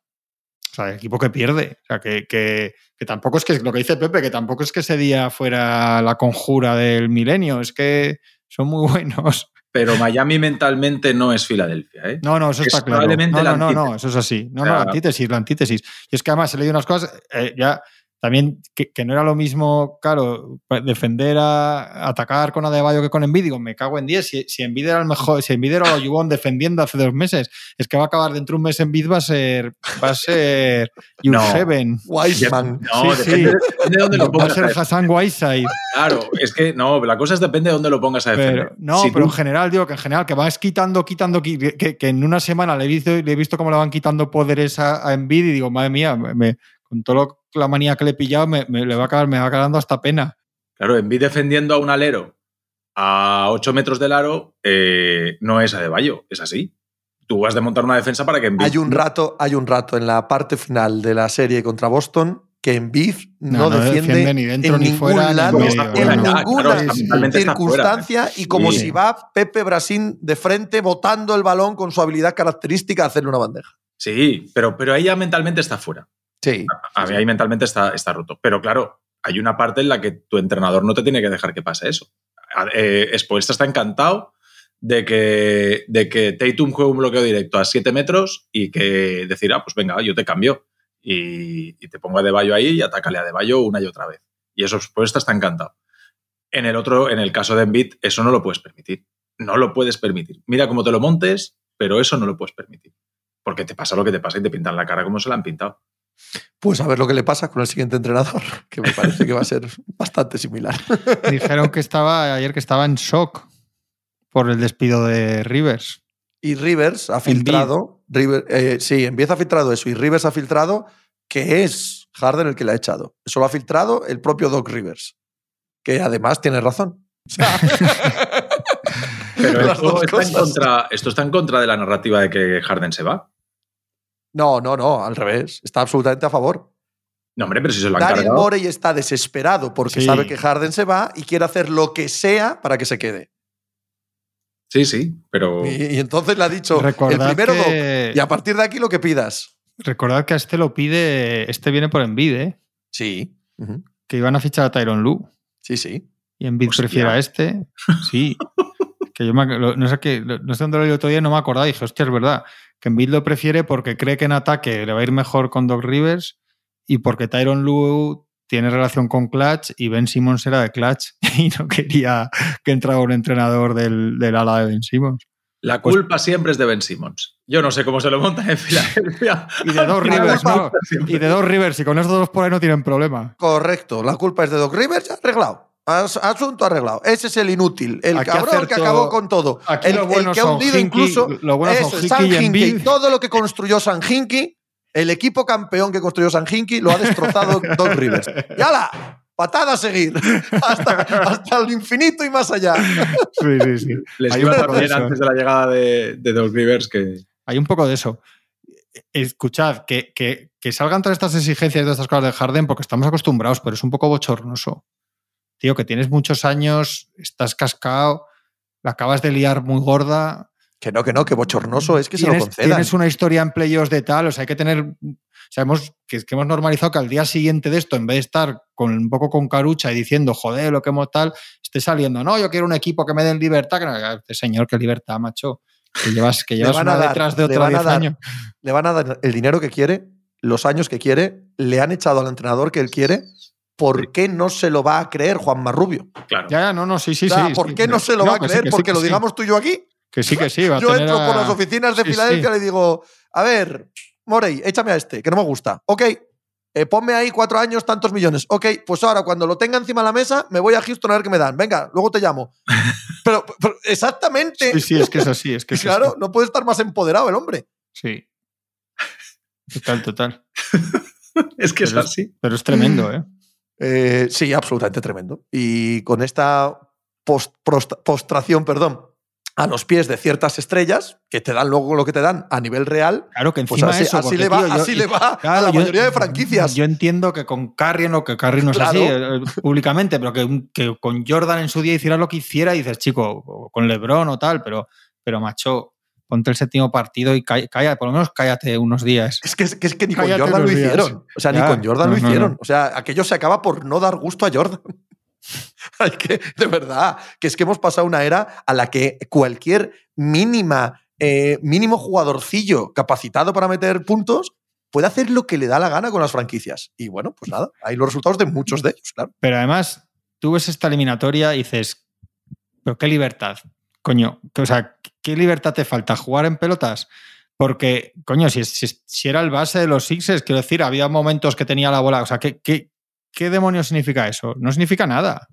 O sea, el equipo que pierde. O sea, que, que- que tampoco es que lo que dice Pepe, que tampoco es que ese día fuera la conjura del milenio, es que son muy buenos. Pero Miami mentalmente no es Filadelfia, ¿eh? No, no, eso Es está claro. No, no, no, no, eso es así. No, O sea- no, la antítesis, la antítesis. Y es que además he leído unas cosas, eh, ya también que, que no era lo mismo, claro, pa- defender a atacar con Adebayo que con. Digo, me cago en 10. Si, si Embiid era el mejor, si Embiid era lo Yubón defendiendo hace dos meses, es que va a acabar dentro de un mes Embiid va a ser, va a ser No. U7. Wiseman. No, Sí, depende, sí. depende de dónde lo Va a pongas. ser Hassan Whiteside. Claro, es que no, la cosa es depende de dónde lo pongas a defender. Pero, no, Si pero tú- en general, digo que en general, que vas quitando, quitando, qui- que, que en una semana le he visto, le he visto cómo le van quitando poderes a, a Embiid y digo, madre mía, me- con todo lo- la manía que le he pillado, me, me- le va a acabar, me va quedando hasta pena. Claro, en defendiendo a un alero a 8 metros del aro, eh, no es Adebayo, es así. Tú vas de montar una defensa para que Embiid- Hay un rato, hay un rato en la parte final de la serie contra Boston que Embiid no, No, no defiende, defiende ni dentro en ni ningún fuera, ni lado, medio, en no, ninguna Claro, fuera, circunstancia y como Sí. si va Pepe Brasín de frente botando el balón con su habilidad característica a hacerle una bandeja. Sí, pero, pero ahí ya mentalmente está fuera. A mí ahí mentalmente está, está roto. Pero claro, hay una parte en la que tu entrenador no te tiene que dejar que pase eso. Eh, Spoelstra está encantado de que, de que Tatum juegue un bloqueo directo a 7 metros y que decir, ah, pues venga, yo te cambio y, y te pongo a Deballo ahí y atácale a Deballo una y otra vez. Y eso Spoelstra está encantado. En el otro, en el caso de Embiid, eso no lo puedes permitir. No lo puedes permitir. Mira cómo te lo montes, pero eso no lo puedes permitir. Porque te pasa lo que te pasa y te pintan la cara como se la han pintado. Pues a ver lo que le pasa con el siguiente entrenador, que me parece que va a ser bastante similar. Dijeron que estaba ayer que estaba en shock por el despido de Rivers. Y Rivers ha filtrado, River- eh, sí, empieza ha filtrado eso, y Rivers ha filtrado que es Harden el que le ha echado. Eso lo ha filtrado el propio Doc Rivers, que además tiene razón. O sea, Pero las esto dos está, en cosas. contra, esto está en contra de la narrativa de que Harden se va. No, no, no, al revés. Está absolutamente a favor. No, hombre, pero si se lo han Daryl cargado. Morey está desesperado porque Sí. sabe que Harden se va y quiere hacer lo que sea para que se quede. Sí, sí, pero. Y, y entonces le ha dicho el Recordad primero que, Doc, y a partir de aquí lo que pidas. recordad que a este lo pide, este viene por Embiid, ¿eh? Sí. Que iban a fichar a Tyron Lu. Sí, sí. Y Hostia. prefiere a este. Sí. Que yo me- lo- no sé qué, no sé dónde lo leí otro día y no me acordaba. Y dije, hostia, es verdad. Que Embiid lo prefiere porque cree que en ataque le va a ir mejor con Doc Rivers y porque Tyron Lue tiene relación con Clutch y Ben Simmons era de Clutch y no quería que entrara un entrenador del, del ala de Ben Simmons. La Pues- culpa siempre es de Ben Simmons. Yo no sé cómo se lo montan en Filadelfia. Y de Doc Rivers, ¿no? Y de Doc Rivers, y con esos dos por ahí no tienen problema. Correcto, la culpa es de Doc Rivers, arreglado. As- Asunto arreglado. Ese es el inútil, el Aquí cabrón que acabó con todo. aquí el, los el buenos que ha hundido Hinkie, incluso. los buenos son eso, San y Hinkie. Embiid. Todo lo que construyó San Hinkie, el equipo campeón que construyó San Hinkie, lo ha destrozado Doc Rivers. Y ala, patada a seguir. Hasta, hasta el infinito y más allá. Sí, sí, sí. Les Hay iba bien eso. antes de la llegada de, de Doc Rivers que. Hay un poco de eso. Escuchad, que, que, que salgan todas estas exigencias y todas estas cosas de Harden porque estamos acostumbrados, pero es un poco bochornoso. Tío, que tienes muchos años, estás cascado, la acabas de liar muy gorda. Que no, que no, que bochornoso es que se lo concedan. tienes una historia en playoffs de tal, o sea, hay que tener. Sabemos que, que hemos normalizado que al día siguiente de esto, en vez de estar con un poco con carucha y diciendo, joder, lo que hemos tal, esté saliendo, no, yo quiero un equipo que me den libertad. Que no, este señor, qué libertad, macho. Que llevas, que Le llevas una dar- detrás de otra 10 dar- años. Le van a dar el dinero que quiere, los años que quiere, le han echado al entrenador que él quiere. ¿Por qué no se lo va a creer Juan Marrubio? Claro. Ya, ya, no, no, sí, sí, O sea, sí. ¿Por sí. qué no se lo va a creer? sí, Porque que lo sí. digamos tú y yo aquí. Que sí, que sí. Va a Yo tener entro por las oficinas de Sí, Filadelfia sí. y le digo, a ver, Morey, échame a este, que no me gusta. Ok, eh, ponme ahí cuatro años, tantos millones. Ok, pues ahora cuando lo tenga encima de la mesa, me voy a Houston a ver qué me dan. Venga, luego te llamo. pero, pero exactamente. Sí, sí, es que es así. Es que es claro, así. no puede estar más empoderado el hombre. Sí. Total, total. Es que es Pero es- así. Pero es tremendo, ¿eh? Eh, sí, absolutamente tremendo. Y con esta post- postración, perdón, a los pies de ciertas estrellas, que te dan luego lo que te dan a nivel real, Claro que pues encima así, eso. así le va, tío, yo- así le va a la yo- mayoría de franquicias. Yo entiendo que con Carrie no, que Carrie no es Claro. así eh, públicamente, pero que, que con Jordan en su día hiciera lo que hiciera y dices, chico, o con LeBron o tal, pero, pero macho, ponte el séptimo partido y calla, por lo menos cállate unos días. Es que, es que, es que ni con Cállate Jordan lo días. hicieron. O sea, ni con Jordan no, lo no, hicieron. no. O sea, aquello se acaba por no dar gusto a Jordan. Hay que, de verdad, que es que hemos pasado una era a la que cualquier mínima, eh, mínimo jugadorcillo capacitado para meter puntos puede hacer lo que le da la gana con las franquicias. Y bueno, pues nada, hay los resultados de muchos de ellos, claro. Pero además, tú ves esta eliminatoria y dices, pero qué libertad, coño, o sea, ¿qué libertad te falta? ¿Jugar en pelotas? Porque, coño, si, si- si era el base de los Sixers, quiero decir, había momentos que tenía la bola, o sea, ¿qué, qué, qué demonios significa eso? No significa nada.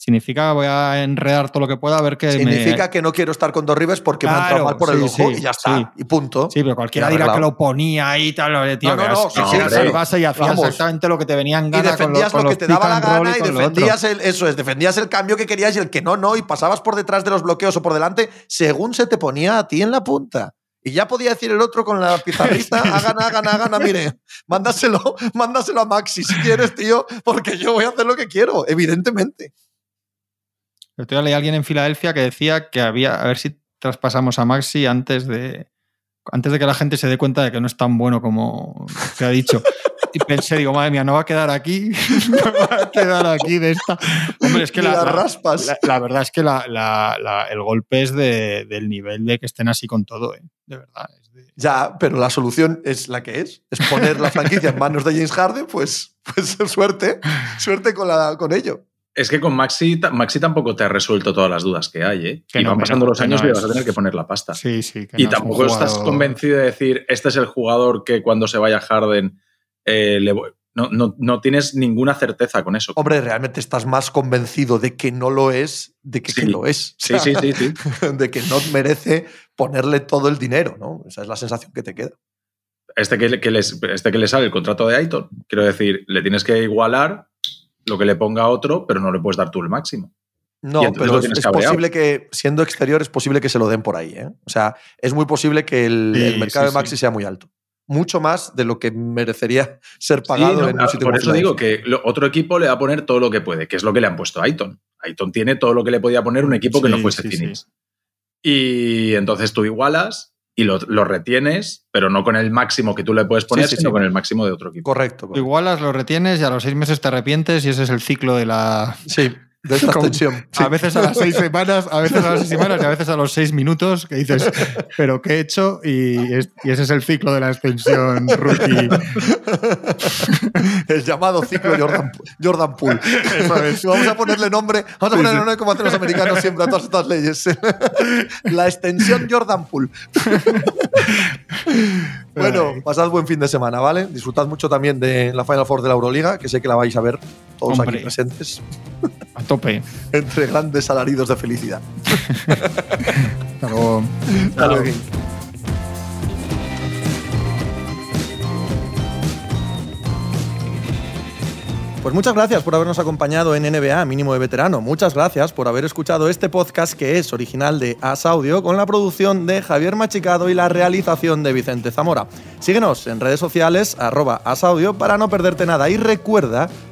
Significa voy a enredar todo lo que pueda a ver qué me- Significa que no quiero estar con dos Rivers porque me han Claro, entrado mal por el ojo sí, y ya está. sí. Y punto. Sí, pero cualquiera dirá que lo ponía ahí y tal. Tío, No, no, que no, que el base y hacías exactamente lo que te venían Y con, defendías con lo que te daba la gana y defendías el, eso es, defendías el cambio que querías y el que no, no, y pasabas por detrás de los bloqueos o por delante según se te ponía a ti en la punta. Y ya podía decir el otro con la pizarrita, hagan, hagan, hagan, mire, mándaselo, mándaselo a Maxi si quieres, tío, porque yo voy a hacer lo que quiero, evidentemente. El otro día leí a alguien en Filadelfia que decía que había, a ver si traspasamos a Maxi antes de, antes de que la gente se dé cuenta de que no es tan bueno como se ha dicho. Y pensé, digo, madre mía, no va a quedar aquí, no va a quedar aquí de esta. Hombre, es que la, las la- raspas. la- la verdad es que la- el golpe es de- del nivel de que estén así con todo, ¿eh? de verdad. es de- Ya, pero la solución es la que es, es poner la franquicia en manos de James Harden, pues, pues suerte, suerte con, la, con ello. Es que con Maxi, Maxi tampoco te ha resuelto todas las dudas que hay, ¿eh? Que y no, van pasando los años no y vas a tener que poner la pasta. Sí, sí. que y no es un tampoco estás convencido de decir, este es el jugador que cuando se vaya Harden eh, le voy- no, no, no tienes ninguna certeza con eso. Hombre, realmente estás más convencido de que no lo es, de que, Sí. que lo es. Sí, sí, sí, sí. de que no merece ponerle todo el dinero, ¿no? Esa es la sensación que te queda. Este que, le- que les, este que le sale el contrato de Aiton, quiero decir, le tienes que igualar lo que le ponga a otro, pero no le puedes dar tú el máximo. No, pero es, posible que, siendo exterior, es posible que se lo den por ahí. ¿eh? O sea, es muy posible que el, Sí, el mercado sí, de Maxi sí. sea muy alto. Mucho más de lo que merecería ser pagado no, en un ah, sitio por como eso digo que lo- otro equipo le va a poner todo lo que puede, que es lo que le han puesto a Aiton. Aiton tiene todo lo que le podía poner un equipo que no fuese Phoenix. Y entonces tú igualas y lo, lo retienes, pero no con el máximo que tú le puedes poner, sí, sino sí. con el máximo de otro equipo. Correcto. correcto. Igualas, lo retienes y a los seis meses te arrepientes y ese es el ciclo de la, Sí, de esta extensión. A veces a las seis semanas, a veces a las seis semanas y a veces a los seis minutos que dices, pero ¿qué he hecho? Y, es- y ese es el ciclo de la extensión rookie. El llamado ciclo Jordan, Jordan Poole. Vamos a ponerle nombre, vamos a ponerle nombre como hacen los americanos siempre a todas estas leyes. La extensión Jordan Poole. Bueno, pasad buen fin de semana, ¿vale? Disfrutad mucho también de la Final Four de la Euroliga, que sé que la vais a ver todos Hombre. aquí presentes, A tope. entre grandes alaridos de felicidad. Hasta luego. Hasta luego. Pues muchas gracias por habernos acompañado en NBA Mínimo de Veterano. Muchas gracias por haber escuchado este podcast que es original de As Audio con la producción de Javier Machicado y la realización de Vicente Zamora. Síguenos en redes sociales arroba As Audio para no perderte nada y recuerda